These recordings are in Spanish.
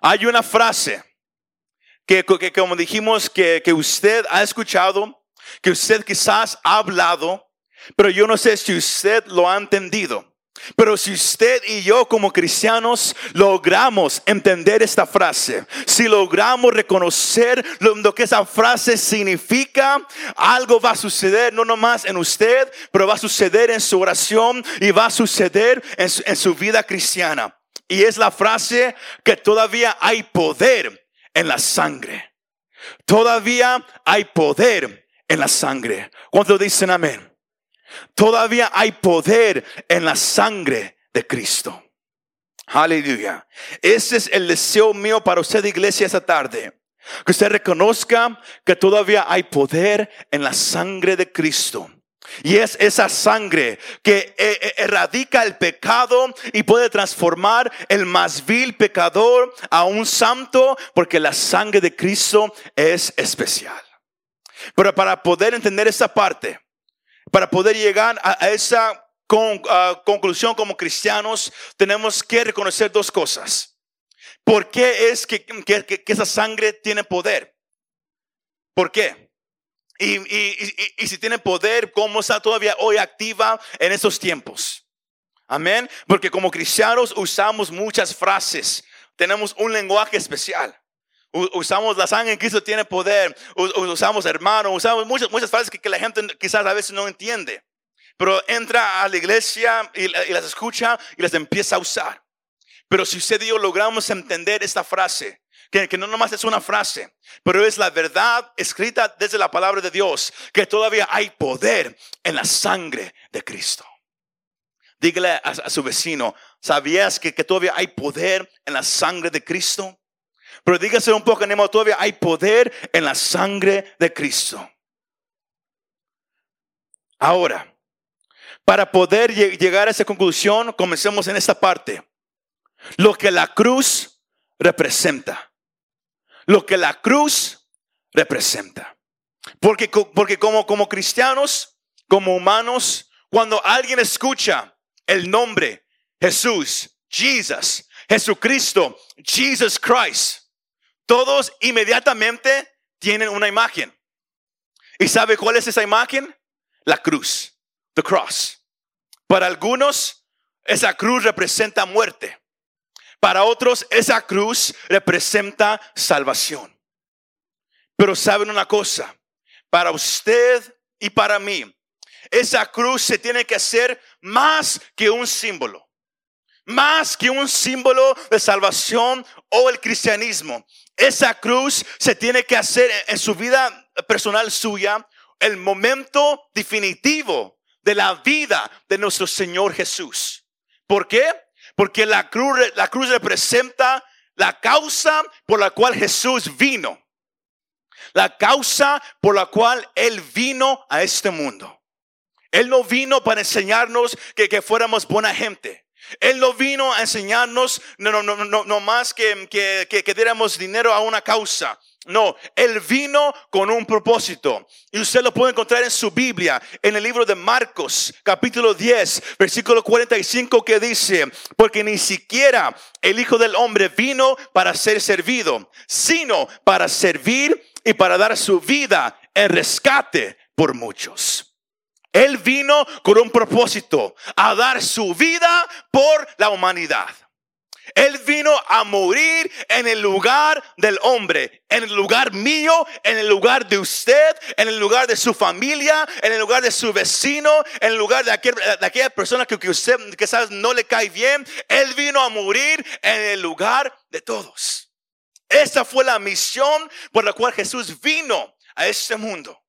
Hay una frase que, como dijimos, que, usted ha escuchado, que usted quizás ha hablado, pero yo no sé si usted lo ha entendido. Pero si usted y yo como cristianos logramos entender esta frase, si logramos reconocer lo, que esa frase significa, algo va a suceder no nomás en usted, pero va a suceder en su oración y va a suceder en su, en su vida cristiana. Y es la frase que todavía hay poder en la sangre. Todavía hay poder en la sangre. ¿Cuántos dicen amén? Todavía hay poder en la sangre de Cristo. Aleluya. Ese es el deseo mío para usted, iglesia, esta tarde. Que usted reconozca que todavía hay poder en la sangre de Cristo. Y es esa sangre que eh, eh, erradica el pecado y puede transformar el más vil pecador a un santo, porque la sangre de Cristo es especial. Pero para poder entender esa parte, para poder llegar a, esa conclusión como cristianos, tenemos que reconocer dos cosas. ¿Por qué es que, esa sangre tiene poder? ¿Por qué? Y, y, si tiene poder, ¿cómo está todavía hoy activa en estos tiempos? Amén. Porque como cristianos usamos muchas frases, tenemos un lenguaje especial. Usamos la sangre en Cristo tiene poder. Usamos hermano, usamos muchas, muchas frases que, la gente quizás a veces no entiende. Pero entra a la iglesia y, las escucha y las empieza a usar. Pero si usted y yo logramos entender esta frase, que, no nomás es una frase, pero es la verdad escrita desde la palabra de Dios, que todavía hay poder en la sangre de Cristo. Dígale a, su vecino, ¿sabías que, que, todavía hay poder en la sangre de Cristo? Pero dígase un poco, Nemo, todavía hay poder en la sangre de Cristo. Ahora, para poder llegar a esa conclusión, comencemos en esta parte. Lo que la cruz representa. Lo que la cruz representa. Porque, porque como, como cristianos, como humanos, cuando alguien escucha el nombre Jesús, Jesus, Jesucristo, Jesus Christ, todos inmediatamente tienen una imagen. ¿Y sabe cuál es esa imagen? La cruz, the cross. Para algunos, esa cruz representa muerte. Para otros, esa cruz representa salvación. Pero saben una cosa, para usted y para mí, esa cruz se tiene que hacer más que un símbolo más que un símbolo de salvación o el cristianismo. Esa cruz se tiene que hacer en su vida personal suya el momento definitivo de la vida de nuestro Señor Jesús. ¿Por qué? Porque la cruz, la cruz representa la causa por la cual Jesús vino. La causa por la cual Él vino a este mundo. Él no vino para enseñarnos que, que fuéramos buena gente. Él no vino a enseñarnos no, no, no, no, más que, que, que, que diéramos dinero a una causa. No, Él vino con un propósito. Y usted lo puede encontrar en su Biblia, en el libro de Marcos, capítulo 10, versículo 45, que dice, porque ni siquiera el Hijo del Hombre vino para ser servido, sino para servir y para dar su vida en rescate por muchos. Él vino con un propósito, a dar su vida por la humanidad. Él vino a morir en el lugar del hombre, en el lugar mío, en el lugar de usted, en el lugar de su familia, en el lugar de su vecino, en el lugar de, aquella persona que, usted quizás no le cae bien. Él vino a morir en el lugar de todos. Esa fue la misión por la cual Jesús vino a este mundo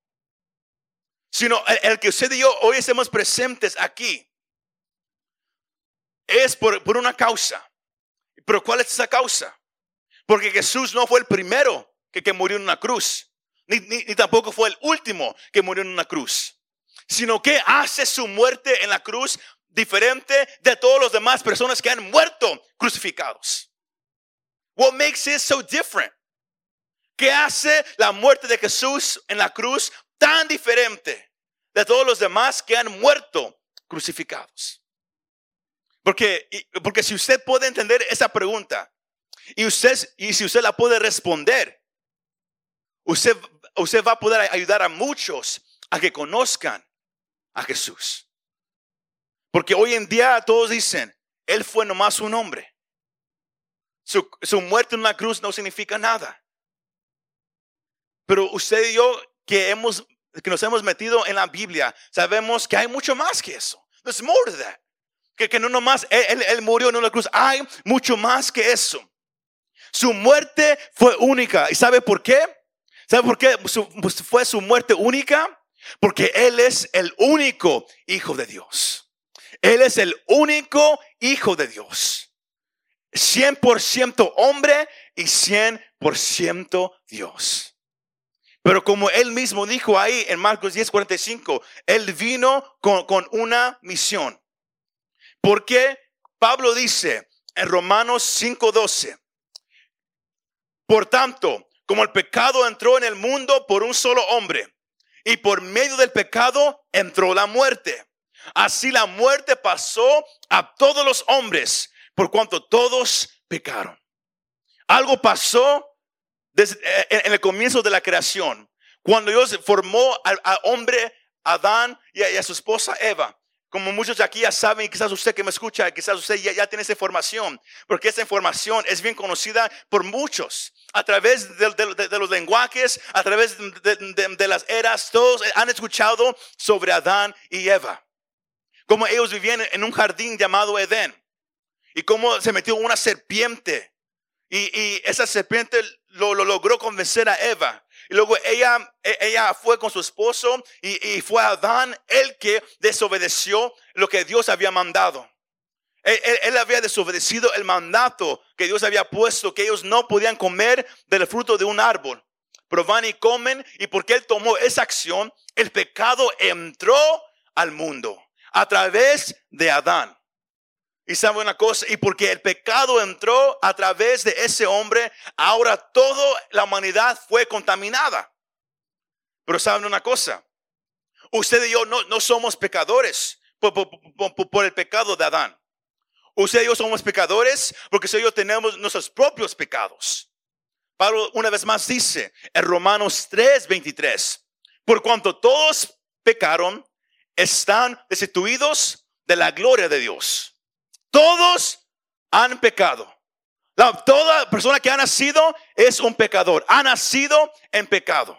sino el, que usted y yo hoy estemos presentes aquí es por, una causa. Pero ¿cuál es esa causa? Porque Jesús no fue el primero que, murió en una cruz, ni, tampoco fue el último que murió en una cruz, sino que hace su muerte en la cruz diferente de todos los demás personas que han muerto crucificados. What makes it so different? ¿Qué hace la muerte de Jesús en la cruz tan diferente de todos los demás que han muerto crucificados. Porque, porque si usted puede entender esa pregunta Y usted, y si usted la puede responder, usted, usted va a poder ayudar a muchos a que conozcan a Jesús. Porque hoy en día todos dicen, Él fue nomás un hombre. Su, su muerte en la cruz no significa nada. Pero usted y yo que, hemos, que nos hemos metido en la Biblia, sabemos que hay mucho más que eso. There's more to that. Que, no nomás él, murió en la cruz, hay mucho más que eso. Su muerte fue única. ¿Y sabe por qué? ¿Sabe por qué pues, fue su muerte única? Porque Él es el único Hijo de Dios. Él es el único Hijo de Dios. 100% hombre y 100% Dios. Pero como Él mismo dijo ahí en Marcos 10:45, Él vino con, con una misión. Porque Pablo dice en Romanos 5:12, por tanto, como el pecado entró en el mundo por un solo hombre, y por medio del pecado entró la muerte. Así la muerte pasó a todos los hombres, por cuanto todos pecaron. Algo pasó desde, eh, en el comienzo de la creación, cuando Dios formó al, hombre Adán y a, su esposa Eva. Como muchos de aquí ya saben, quizás usted que me escucha, quizás usted ya, ya, tiene esa información, porque esa información es bien conocida por muchos. A través de, de los lenguajes, a través de, las eras, todos han escuchado sobre Adán y Eva. Como ellos vivían en un jardín llamado Edén. Y cómo se metió una serpiente. Y, esa serpiente lo logró convencer a Eva. Y luego ella, e, ella fue con su esposo y, fue Adán el que desobedeció lo que Dios había mandado. Él, él, había desobedecido el mandato que Dios había puesto, que ellos no podían comer del fruto de un árbol. Pero van y comen y porque él tomó esa acción, el pecado entró al mundo a través de Adán. Y sabe una cosa, y porque el pecado entró a través de ese hombre, ahora toda la humanidad fue contaminada. Pero saben una cosa, usted y yo no, no somos pecadores por, por, el pecado de Adán. Usted y yo somos pecadores porque usted y yo tenemos nuestros propios pecados. Pablo una vez más dice en Romanos 3, 23, por cuanto todos pecaron, están destituidos de la gloria de Dios. Todos han pecado. toda persona que ha nacido es un pecador. Ha nacido en pecado.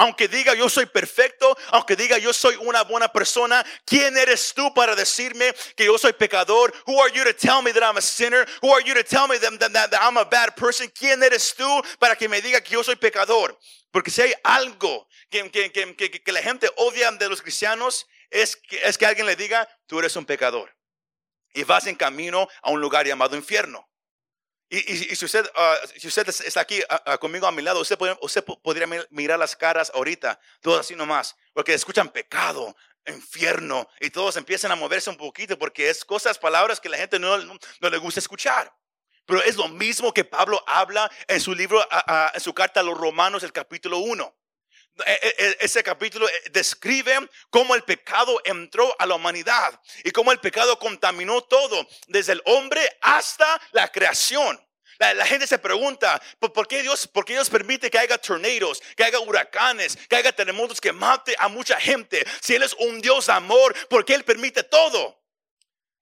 Aunque diga yo soy perfecto, aunque diga yo soy una buena persona, ¿quién eres tú para decirme que yo soy pecador? Who are you to tell me that I'm a sinner? Who are you to tell me that, that, I'm a bad person? ¿Quién eres tú para que me diga que yo soy pecador? Porque si hay algo que, que, que, que la gente odia de los cristianos, es es que alguien le diga, tú eres un pecador y vas en camino a un lugar llamado infierno. Y, si, usted, ah, si usted está aquí ah, ah, conmigo a mi lado, usted, usted podría mirar las caras ahorita, todos así nomás, porque escuchan pecado, infierno, y todos empiezan a moverse un poquito porque es cosas, palabras que la gente no, no, le gusta escuchar. Pero es lo mismo que Pablo habla en su libro, en su carta a los Romanos, el capítulo 1. E, e, e, ese capítulo eh, describe cómo el pecado entró a la humanidad y cómo el pecado contaminó todo, desde el hombre hasta la creación. La, gente se pregunta, ¿por qué, Dios, ¿por qué Dios permite que haya tornados, que haya huracanes, que haya terremotos que mate a mucha gente? Si Él es un Dios de amor, ¿por qué Él permite todo?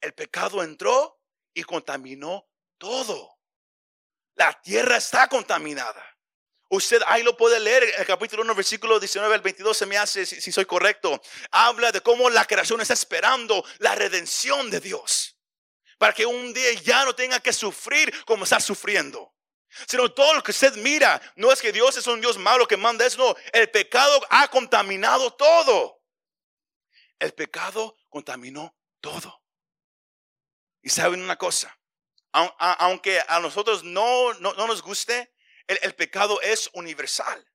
El pecado entró y contaminó todo. La tierra está contaminada. Usted ahí lo puede leer, el capítulo 1, versículo 19 al 22, se me hace, si, soy correcto, habla de cómo la creación está esperando la redención de Dios. Para que un día ya no tenga que sufrir como está sufriendo. Sino todo lo que usted mira, no es que Dios es un Dios malo que manda eso, no, el pecado ha contaminado todo. El pecado contaminó todo. Y saben una cosa, aunque a nosotros no, no, no nos guste, el, pecado es universal.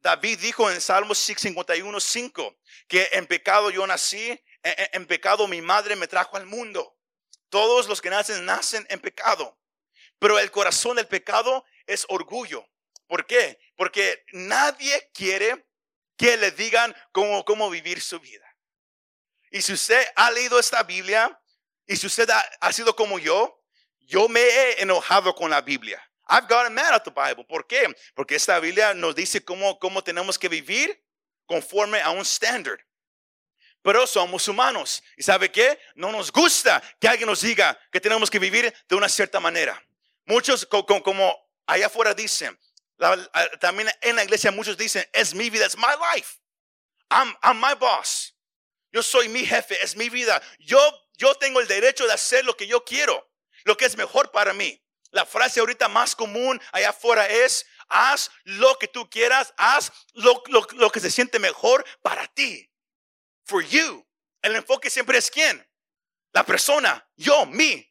David dijo en Salmos 51, 5, que en pecado yo nací, en, en pecado mi madre me trajo al mundo. Todos los que nacen nacen en pecado. Pero el corazón del pecado es orgullo. ¿Por qué? Porque nadie quiere que le digan cómo, cómo vivir su vida. Y si usted ha leído esta Biblia y si usted ha sido como yo, yo me he enojado con la Biblia. I've gotten mad at the Bible. ¿Por qué? Porque esta Biblia nos dice cómo, cómo tenemos que vivir conforme a un estándar. Pero somos humanos. ¿Y sabe qué? No nos gusta que alguien nos diga que tenemos que vivir de una cierta manera. Muchos, como allá afuera dicen, también en la iglesia muchos dicen, es mi vida, es my life. I'm, I'm my boss. Yo soy mi jefe, es mi vida. Yo, yo tengo el derecho de hacer lo que yo quiero, lo que es mejor para mí. La frase ahorita más común allá afuera es, haz lo que tú quieras, haz lo, lo, que se siente mejor para ti. For you. El enfoque siempre es quién? La persona, yo, mí.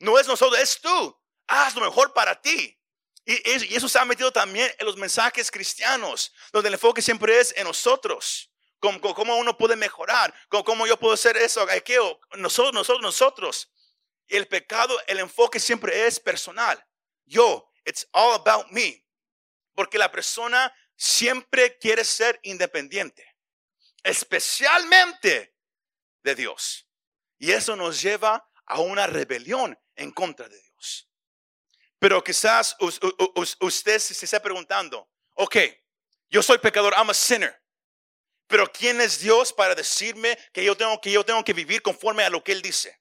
No es nosotros, es tú. Haz lo mejor para ti. Y, eso se ha metido también en los mensajes cristianos, donde el enfoque siempre es en nosotros. Cómo, cómo uno puede mejorar, cómo, cómo yo puedo hacer eso, nosotros, nosotros, nosotros. El pecado, el enfoque siempre es personal. Yo, it's all about me. Porque la persona siempre quiere ser independiente, especialmente de Dios. Y eso nos lleva a una rebelión en contra de Dios. Pero quizás usted se está preguntando, ok, yo soy pecador, I'm a sinner. Pero ¿quién es Dios para decirme que yo tengo que, yo tengo que vivir conforme a lo que Él dice?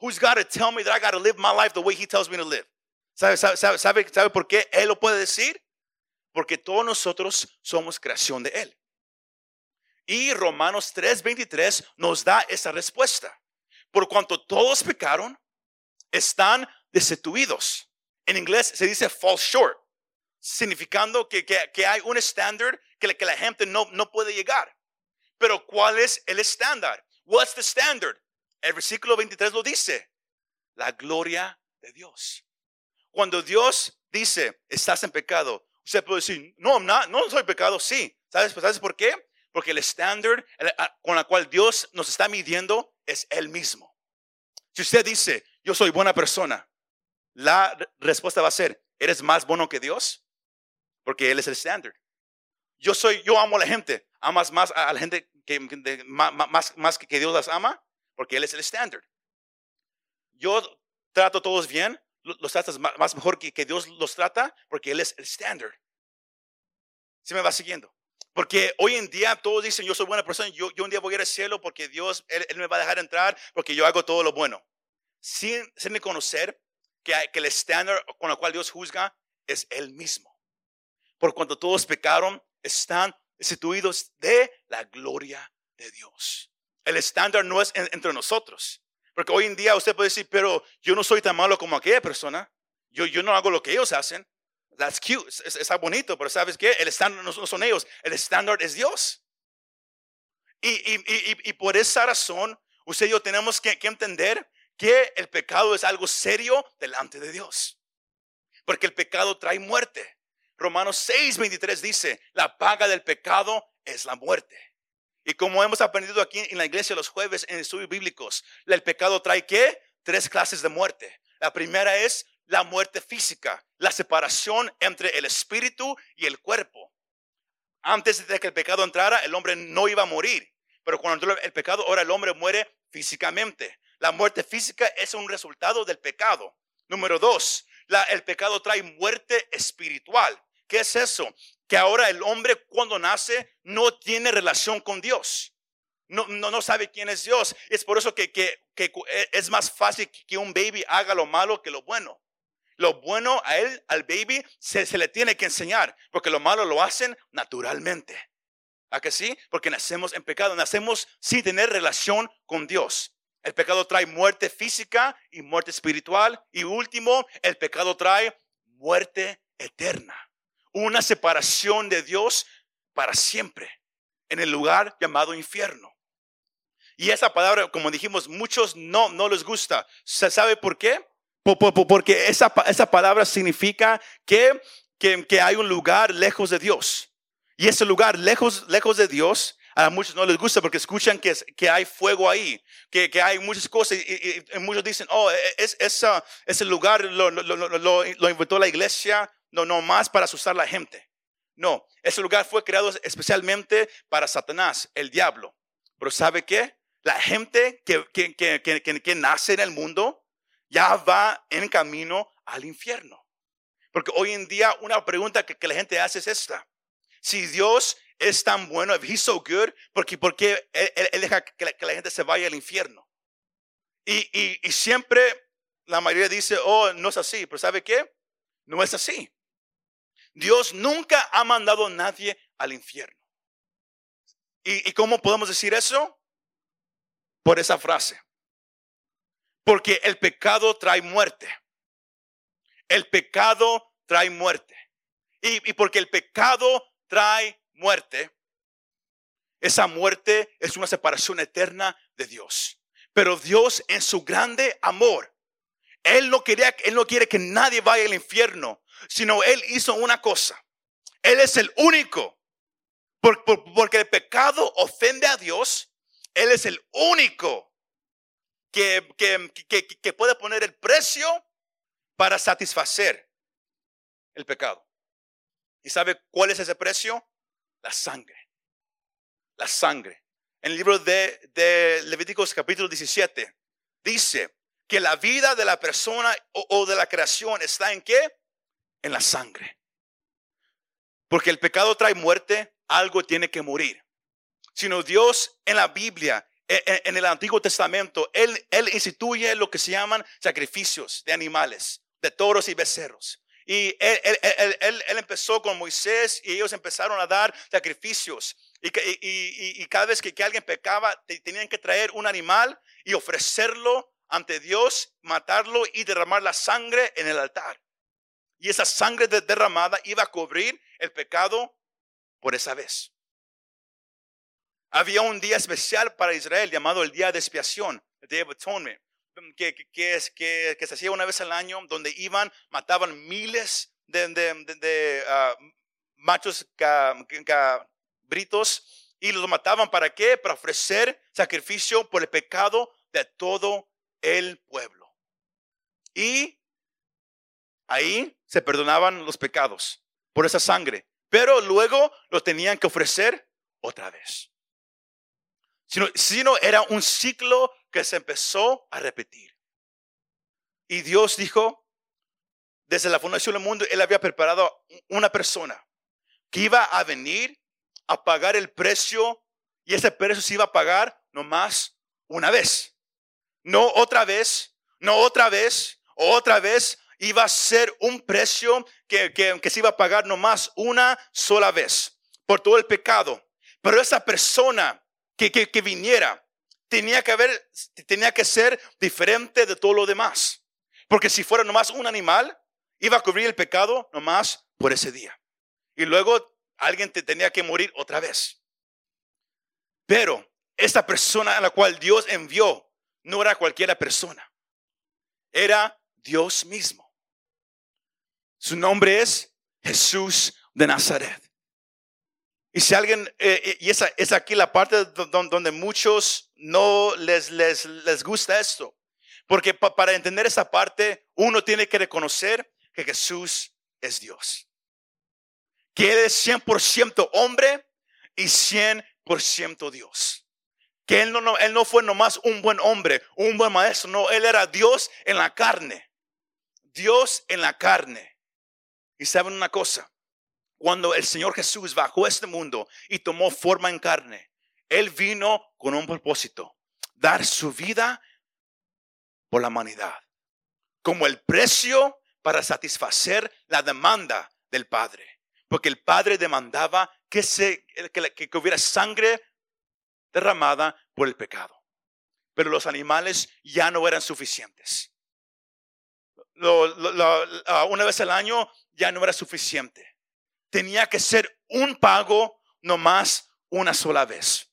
Who's got to tell me that I got to live my life the way He tells me to live? ¿Sabe, sabe, sabe, sabe por qué Él lo puede decir? Porque todos nosotros somos creación de Él. Y Romanos 3:23 nos da esa respuesta. Por cuanto todos pecaron, están destituidos en inglés se dice fall short, significando que, que, hay un estándar que, que, la gente no, no puede llegar. Pero ¿cuál es el estándar? What's the standard? El versículo 23 lo dice. La gloria de Dios. Cuando Dios dice, estás en pecado, usted puede decir, no, no, no soy pecado, sí. ¿Sabes, ¿Sabes por qué? Porque el estándar con el cual Dios nos está midiendo es Él mismo. Si usted dice, yo soy buena persona, la respuesta va a ser, ¿eres más bueno que Dios? Porque Él es el estándar. Yo soy, yo amo a la gente. ¿Amas más a la gente que, más, más que Dios las ama? Porque Él es el estándar. Yo trato a todos bien, los tratas más mejor que, que Dios los trata, porque Él es el estándar. ¿Se me va siguiendo? Porque hoy en día todos dicen, yo soy buena persona, yo, yo un día voy a ir al cielo porque Dios, él, me va a dejar entrar porque yo hago todo lo bueno. Sin, sin conocer que, el estándar con el cual Dios juzga es Él mismo. Por cuanto todos pecaron, están destituidos de la gloria de Dios. El estándar no es entre nosotros. Porque hoy en día usted puede decir, pero yo no soy tan malo como aquella persona. Yo, yo no hago lo que ellos hacen. That's cute. Está bonito, pero ¿sabes qué? El estándar no son ellos. El estándar es Dios. Y, y, y, y, por esa razón, usted y yo tenemos que, que entender que el pecado es algo serio delante de Dios. Porque el pecado trae muerte. Romanos 6, 23 dice, la paga del pecado es la muerte. Y como hemos aprendido aquí en la iglesia los jueves en estudios bíblicos, el pecado trae qué? Tres clases de muerte. La primera es la muerte física, la separación entre el espíritu y el cuerpo. Antes de que el pecado entrara, el hombre no iba a morir. Pero cuando entró el pecado, ahora el hombre muere físicamente. La muerte física es un resultado del pecado. Número dos, el pecado trae muerte espiritual. ¿Qué es eso? Que ahora el hombre cuando nace no tiene relación con Dios. No, no, sabe quién es Dios. Es por eso que, que, es más fácil que un baby haga lo malo que lo bueno. Lo bueno a él, al baby, se, se le tiene que enseñar, porque lo malo lo hacen naturalmente. ¿A que sí? Porque nacemos en pecado, nacemos sin tener relación con Dios. El pecado trae muerte física y muerte espiritual. Y último, el pecado trae muerte eterna. Una separación de Dios para siempre en el lugar llamado infierno. Y esa palabra, como dijimos, muchos no, no les gusta. ¿Se sabe por qué? Porque esa, esa palabra significa que, que, hay un lugar lejos de Dios. Y ese lugar lejos, lejos de Dios a muchos no les gusta porque escuchan que, que hay fuego ahí, que, que hay muchas cosas y, muchos dicen, oh, e, es, esa, ese lugar lo, lo, lo, lo, inventó la iglesia, no, no más para asustar a la gente. No, ese lugar fue creado especialmente para Satanás, el diablo. Pero ¿sabe qué? La gente que, que, que, que nace en el mundo ya va en camino al infierno. Porque hoy en día una pregunta que, la gente hace es esta. Si Dios es tan bueno, if he's so good, porque, porque él, deja que la, gente se vaya al infierno. Y, y siempre la mayoría dice, oh, no es así, pero ¿sabe qué? No es así. Dios nunca ha mandado a nadie al infierno. ¿Y, cómo podemos decir eso? Por esa frase. Porque el pecado trae muerte. El pecado trae muerte. Y, y, porque el pecado trae muerte, esa muerte es una separación eterna de Dios. Pero Dios en su grande amor, Él no, quería, Él no quiere que nadie vaya al infierno, sino Él hizo una cosa. Él es el único porque el pecado ofende a Dios. Él es el único que, que, puede poner el precio para satisfacer el pecado. ¿Y sabe cuál es ese precio? La sangre. La sangre. En el libro de, de Levíticos capítulo 17 dice que la vida de la persona o, de la creación está en qué? En la sangre. Porque el pecado trae muerte, algo tiene que morir. Sino Dios en la Biblia, e, e, en el Antiguo Testamento, Él, él instituye lo que se llaman sacrificios de animales, de toros y becerros. Y él, él, empezó con Moisés y ellos empezaron a dar sacrificios. Y, y, y, cada vez que, que, alguien pecaba, tenían que traer un animal y ofrecerlo ante Dios, matarlo y derramar la sangre en el altar. Y esa sangre derramada iba a cubrir el pecado por esa vez. Había un día especial para Israel llamado el Día de Expiación, el Day of Atonement, que, que, se hacía una vez al año, donde iban, mataban miles de, de, ah, machos cabritos y los mataban para qué? Para ofrecer sacrificio por el pecado de todo el pueblo. Y ahí se perdonaban los pecados por esa sangre pero luego lo tenían que ofrecer otra vez. Sino, sino era un ciclo que se empezó a repetir. Y Dios dijo, desde la fundación del mundo, Él había preparado una persona que iba a venir a pagar el precio y ese precio se iba a pagar nomás una vez. No otra vez, no otra vez, otra vez, iba a ser un precio que, que, se iba a pagar nomás una sola vez por todo el pecado. Pero esa persona que, que, viniera tenía que, haber, tenía que ser diferente de todo lo demás. Porque si fuera nomás un animal, iba a cubrir el pecado nomás por ese día. Y luego alguien te tenía que morir otra vez. Pero esta persona a la cual Dios envió no era cualquiera persona. Era Dios mismo. Su nombre es Jesús de Nazaret. Y si alguien, eh, eh, y esa es aquí la parte donde, muchos no les, les, les gusta esto. Porque para entender esa parte, uno tiene que reconocer que Jesús es Dios. Que Él es 100% hombre y 100% Dios. Que él no, él no fue nomás un buen hombre, un buen maestro, no, Él era Dios en la carne. Dios en la carne. Y saben una cosa, cuando el Señor Jesús bajó a este mundo y tomó forma en carne, Él vino con un propósito, dar su vida por la humanidad, como el precio para satisfacer la demanda del Padre. Porque el Padre demandaba que, se, que, que hubiera sangre derramada por el pecado. Pero los animales ya no eran suficientes. Una vez al año ya no era suficiente. Tenía que ser un pago nomás una sola vez.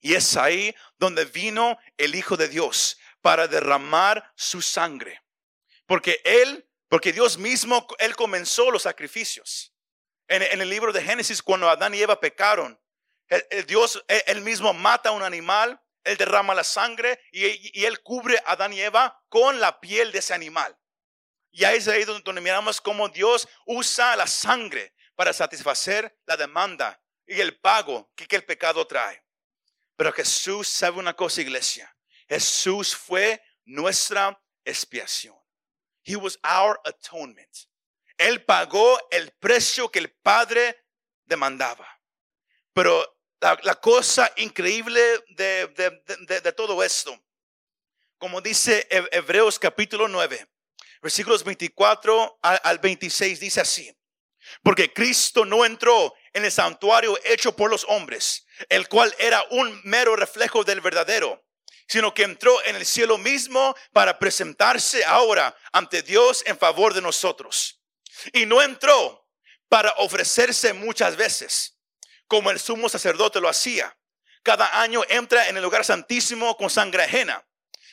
Y es ahí donde vino el Hijo de Dios para derramar su sangre. Porque Él, porque Dios mismo, Él comenzó los sacrificios. En, el libro de Génesis, cuando Adán y Eva pecaron, el, Dios, él, mismo mata a un animal, Él derrama la sangre y, y Él cubre a Adán y Eva con la piel de ese animal. Y ahí es ahí donde, miramos cómo Dios usa la sangre para satisfacer la demanda y el pago que, el pecado trae. Pero Jesús sabe una cosa, iglesia. Jesús fue nuestra expiación. He was our atonement. Él pagó el precio que el Padre demandaba. Pero la, cosa increíble de, de, todo esto, como dice Hebreos capítulo 9, versículos 24 al 26, dice así, porque Cristo no entró en el santuario hecho por los hombres, el cual era un mero reflejo del verdadero, sino que entró en el cielo mismo para presentarse ahora ante Dios en favor de nosotros. Y no entró para ofrecerse muchas veces como el sumo sacerdote lo hacía. Cada año entra en el lugar santísimo con sangre ajena.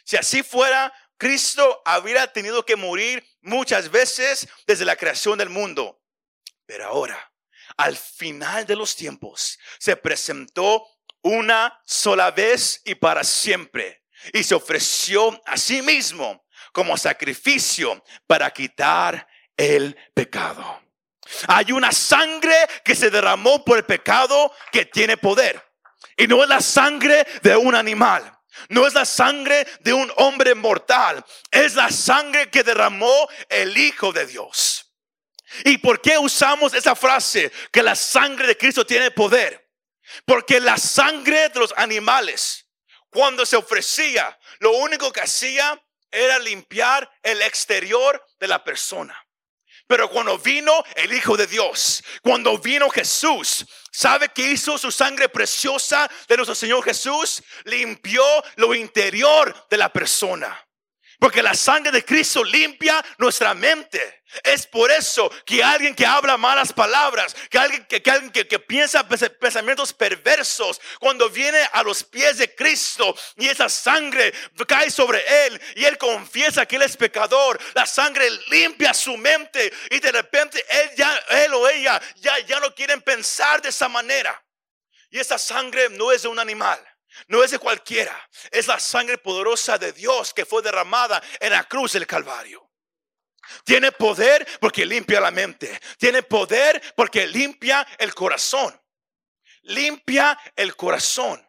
Si así fuera, Cristo habría tenido que morir muchas veces desde la creación del mundo. Pero ahora, al final de los tiempos, se presentó una sola vez y para siempre. Y se ofreció a sí mismo como sacrificio para quitar el pecado. Hay una sangre que se derramó por el pecado que tiene poder. Y no es la sangre de un animal. No es la sangre de un hombre mortal. Es la sangre que derramó el Hijo de Dios. ¿Y por qué usamos esa frase que la sangre de Cristo tiene poder? Porque la sangre de los animales, cuando se ofrecía, lo único que hacía era limpiar el exterior de la persona. Pero cuando vino el Hijo de Dios, cuando vino Jesús, ¿sabe qué hizo su sangre preciosa de nuestro Señor Jesús? Limpió lo interior de la persona. Porque la sangre de Cristo limpia nuestra mente. Es por eso que alguien que habla malas palabras, que alguien que, alguien que, piensa pensamientos perversos, cuando viene a los pies de Cristo y esa sangre cae sobre él y él confiesa que él es pecador, la sangre limpia su mente y de repente él, ya, él o ella ya, ya no quieren pensar de esa manera. Y esa sangre no es de un animal. No es de cualquiera, es la sangre poderosa de Dios que fue derramada en la cruz del Calvario. Tiene poder porque limpia la mente. Tiene poder porque limpia el corazón. Limpia el corazón.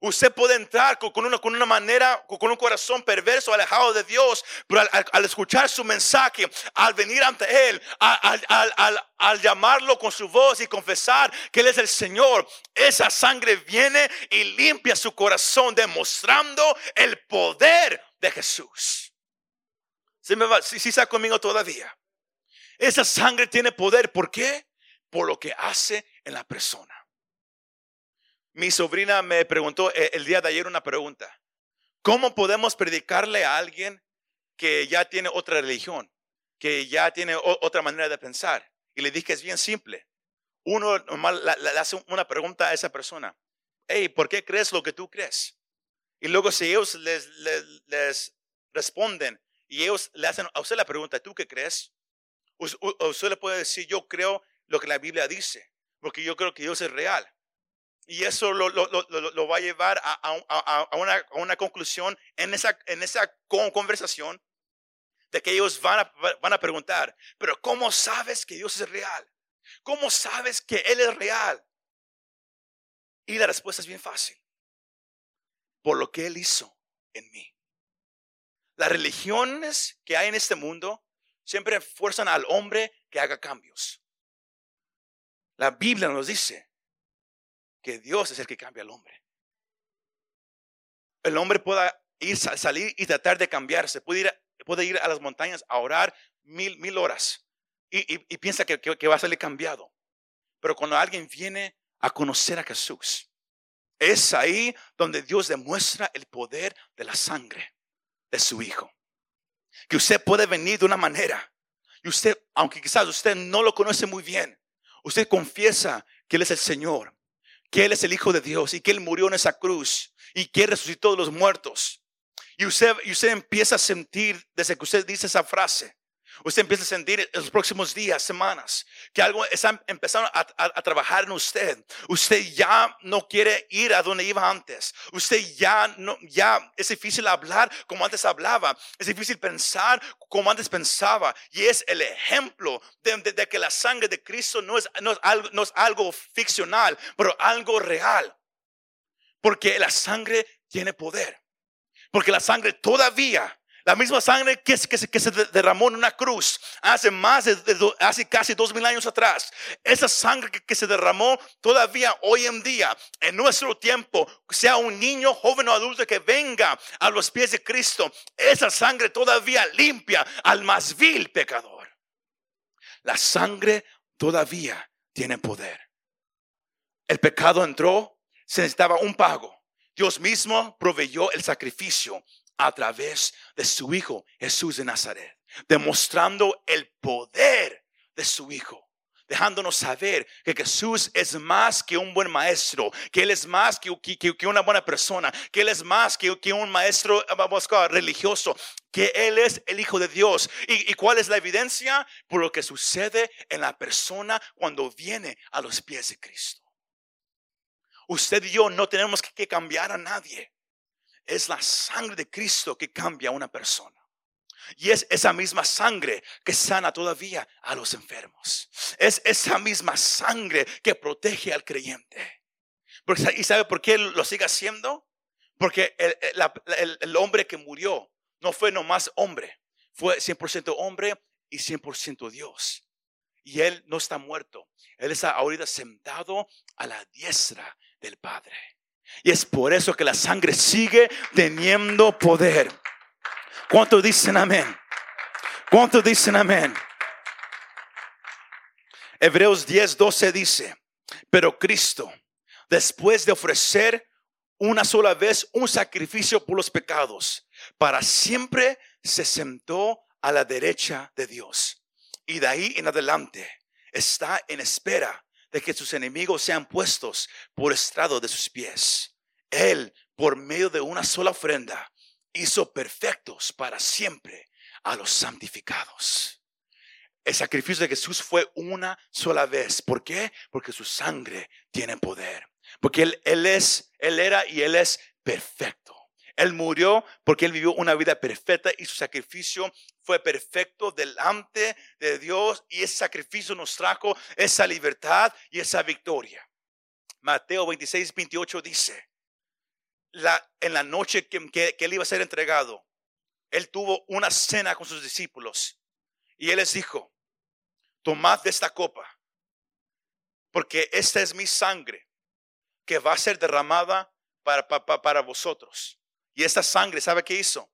Usted puede entrar con una, con una manera, con un corazón perverso, alejado de Dios, pero al, escuchar su mensaje, al venir ante Él, al, al, llamarlo con su voz y confesar que Él es el Señor, esa sangre viene y limpia su corazón, demostrando el poder de Jesús. Si, me va, si, está conmigo todavía, esa sangre tiene poder. ¿Por qué? Por lo que hace en la persona. Mi sobrina me preguntó eh, el día de ayer una pregunta. ¿Cómo podemos predicarle a alguien que ya tiene otra religión, que ya tiene otra manera de pensar? Y le dije, es bien simple. Uno normal le, hace una pregunta a esa persona. Hey, ¿por qué crees lo que tú crees? Y luego si ellos les, responden y ellos le hacen a usted la pregunta, ¿tú qué crees? Usted le puede decir, yo creo lo que la Biblia dice, porque yo creo que Dios es real. Y eso lo, lo, lo, va a llevar a, a, a, una, a, una, conclusión en esa, en esa conversación de que ellos van a, van a preguntar, pero ¿cómo sabes que Dios es real? ¿Cómo sabes que Él es real? Y la respuesta es bien fácil. Por lo que Él hizo en mí. Las religiones que hay en este mundo siempre fuerzan al hombre que haga cambios. La Biblia nos dice que Dios es el que cambia al hombre. El hombre pueda ir, salir y tratar de cambiarse, puede ir, puede ir a las montañas a orar mil, mil horas y, piensa que, va a salir cambiado. Pero cuando alguien viene a conocer a Jesús, es ahí donde Dios demuestra el poder de la sangre de su Hijo. Que usted puede venir de una manera y usted, aunque quizás usted no lo conoce muy bien, usted confiesa que Él es el Señor que Él es el Hijo de Dios y que Él murió en esa cruz y que resucitó de los muertos. Y usted, y usted empieza a sentir, desde que usted dice esa frase, Usted empieza a sentir en los próximos días, semanas, que algo está empezando a, trabajar en usted. Usted ya no quiere ir a donde iba antes. Usted ya no, ya es difícil hablar como antes hablaba. Es difícil pensar como antes pensaba. Y es el ejemplo de, que la sangre de Cristo no es, no es, algo, no es algo ficcional, pero algo real. Porque la sangre tiene poder. Porque la sangre todavía La misma sangre que, que, que se derramó en una cruz hace más de, hace casi dos mil años atrás. Esa sangre que, que, se derramó todavía hoy en día, en nuestro tiempo, sea un niño, joven o adulto que venga a los pies de Cristo, esa sangre todavía limpia al más vil pecador. La sangre todavía tiene poder. El pecado entró, se necesitaba un pago. Dios mismo proveyó el sacrificio a través de su Hijo Jesús de Nazaret, demostrando el poder de su Hijo dejándonos saber que Jesús es más que un buen maestro, que Él es más que, una buena persona, que Él es más que, un maestro vamos religioso, que Él es el Hijo de Dios. ¿Y, ¿Y cuál es la evidencia? Por lo que sucede en la persona cuando viene a los pies de Cristo. Usted y yo no tenemos que cambiar a nadie. Es la sangre de Cristo que cambia a una persona. Y es esa misma sangre que sana todavía a los enfermos. Es esa misma sangre que protege al creyente. ¿Y sabe por qué lo sigue haciendo? Porque el, el hombre que murió no fue nomás hombre, fue 100% hombre y 100% Dios. Y él no está muerto. Él está ahorita sentado a la diestra del Padre. Y es por eso que la sangre sigue teniendo poder. ¿Cuántos dicen amén? ¿Cuántos dicen amén? Hebreos 10, 12 dice, pero Cristo, después de ofrecer una sola vez un sacrificio por los pecados, para siempre se sentó a la derecha de Dios. Y de ahí en adelante está en espera de que sus enemigos sean puestos por estrado de sus pies. Él, por medio de una sola ofrenda, hizo perfectos para siempre a los santificados. El sacrificio de Jesús fue una sola vez. ¿Por qué? Porque su sangre tiene poder. Porque él, él es, Él era y Él es perfecto. Él murió porque Él vivió una vida perfecta y su sacrificio fue perfecto delante de Dios y ese sacrificio nos trajo esa libertad y esa victoria. Mateo 26, 28 dice, la, en la noche que, Él iba a ser entregado, Él tuvo una cena con sus discípulos y Él les dijo, tomad de esta copa, porque esta es mi sangre que va a ser derramada para, para, para vosotros. Y esta sangre, ¿sabe qué hizo?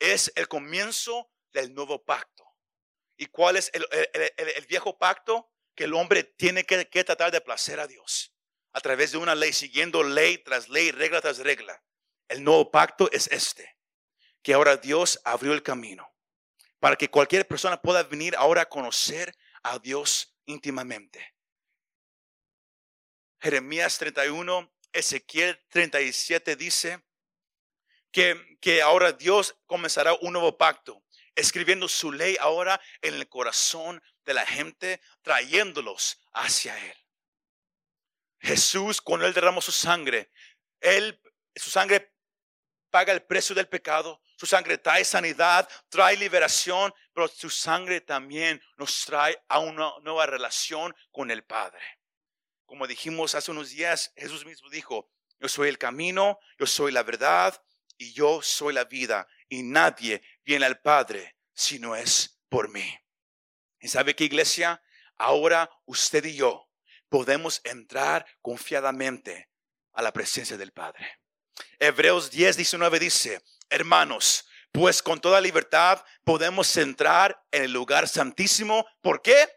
Es el comienzo del nuevo pacto. ¿Y cuál es el, viejo pacto? Que el hombre tiene que, que, tratar de placer a Dios a través de una ley, siguiendo ley tras ley, regla tras regla. El nuevo pacto es este, que ahora Dios abrió el camino para que cualquier persona pueda venir ahora a conocer a Dios íntimamente. Jeremías 31, Ezequiel 37 dice, que, ahora Dios comenzará un nuevo pacto, escribiendo su ley ahora en el corazón de la gente, trayéndolos hacia Él. Jesús, cuando Él derramó su sangre, Él, su sangre paga el precio del pecado, su sangre trae sanidad, trae liberación, pero su sangre también nos trae a una nueva relación con el Padre. Como dijimos hace unos días, Jesús mismo dijo, yo soy el camino, yo soy la verdad y yo soy la vida y nadie viene al Padre si no es por mí. ¿Y sabe qué iglesia? Ahora usted y yo podemos entrar confiadamente a la presencia del Padre. Hebreos 10, 19 dice, hermanos, pues con toda libertad podemos entrar en el lugar santísimo. ¿Por qué?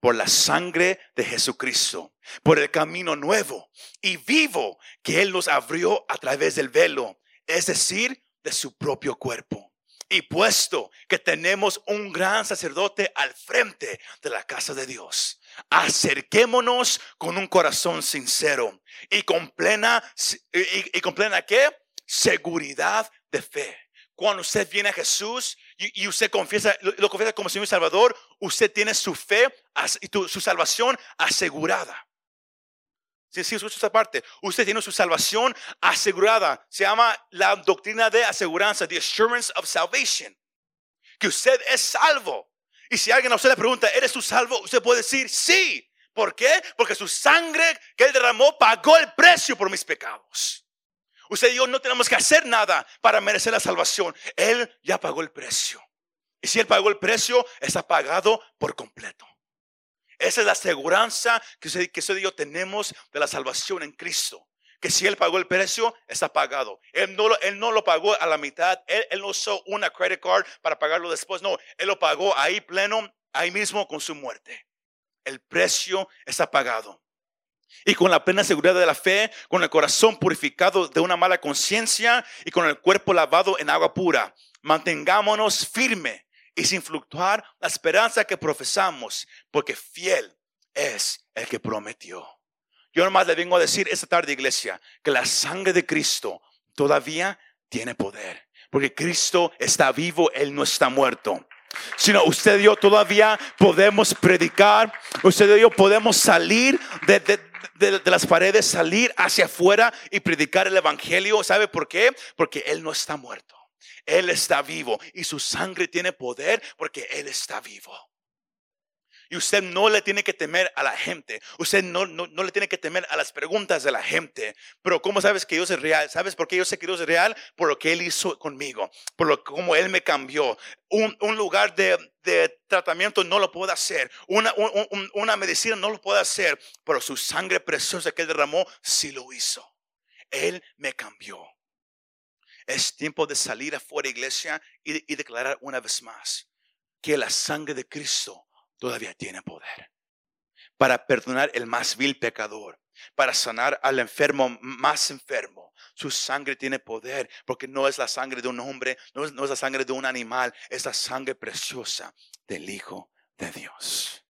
Por la sangre de Jesucristo, por el camino nuevo y vivo que Él nos abrió a través del velo es decir, de su propio cuerpo. Y puesto que tenemos un gran sacerdote al frente de la casa de Dios, acerquémonos con un corazón sincero y con plena, y, con plena ¿qué? Seguridad de fe. Cuando usted viene a Jesús y, usted confiesa, lo, confiesa como Señor Salvador, usted tiene su fe y su salvación asegurada. Si sí, esta parte. Usted tiene su salvación asegurada. Se llama la doctrina de aseguranza, the assurance of salvation. Que usted es salvo. Y si alguien a usted le pregunta, ¿eres tú salvo? Usted puede decir, sí. ¿Por qué? Porque su sangre que él derramó pagó el precio por mis pecados. Usted y yo no tenemos que hacer nada para merecer la salvación. Él ya pagó el precio. Y si Él pagó el precio, está pagado por completo. Esa es la aseguranza que usted, que tenemos de la salvación en Cristo. Que si Él pagó el precio, está pagado. Él no lo, él no lo pagó a la mitad. Él, él no usó una credit card para pagarlo después. No, Él lo pagó ahí pleno, ahí mismo con su muerte. El precio está pagado. Y con la plena seguridad de la fe, con el corazón purificado de una mala conciencia y con el cuerpo lavado en agua pura, mantengámonos firme y sin fluctuar la esperanza que profesamos, porque fiel es el que prometió. Yo nomás le vengo a decir esta tarde, iglesia, que la sangre de Cristo todavía tiene poder, porque Cristo está vivo, Él no está muerto sino usted y yo todavía podemos predicar, usted y yo podemos salir de, de, las paredes, salir hacia afuera y predicar el Evangelio. ¿Sabe por qué? Porque Él no está muerto. Él está vivo y su sangre tiene poder porque Él está vivo. Y usted no le tiene que temer a la gente. Usted no, no, le tiene que temer a las preguntas de la gente. Pero ¿cómo sabes que Dios es real? ¿Sabes por qué yo sé que Dios es real? Por lo que Él hizo conmigo. Por lo como Él me cambió. Un, un lugar de, de, tratamiento no lo puedo hacer. Una, una medicina no lo puedo hacer. Pero su sangre preciosa que Él derramó, sí lo hizo. Él me cambió. Es tiempo de salir afuera, iglesia, y, declarar una vez más que la sangre de Cristo todavía tiene poder para perdonar el más vil pecador, para sanar al enfermo más enfermo. Su sangre tiene poder porque no es la sangre de un hombre, no es la sangre de un animal, es la sangre preciosa del Hijo de Dios.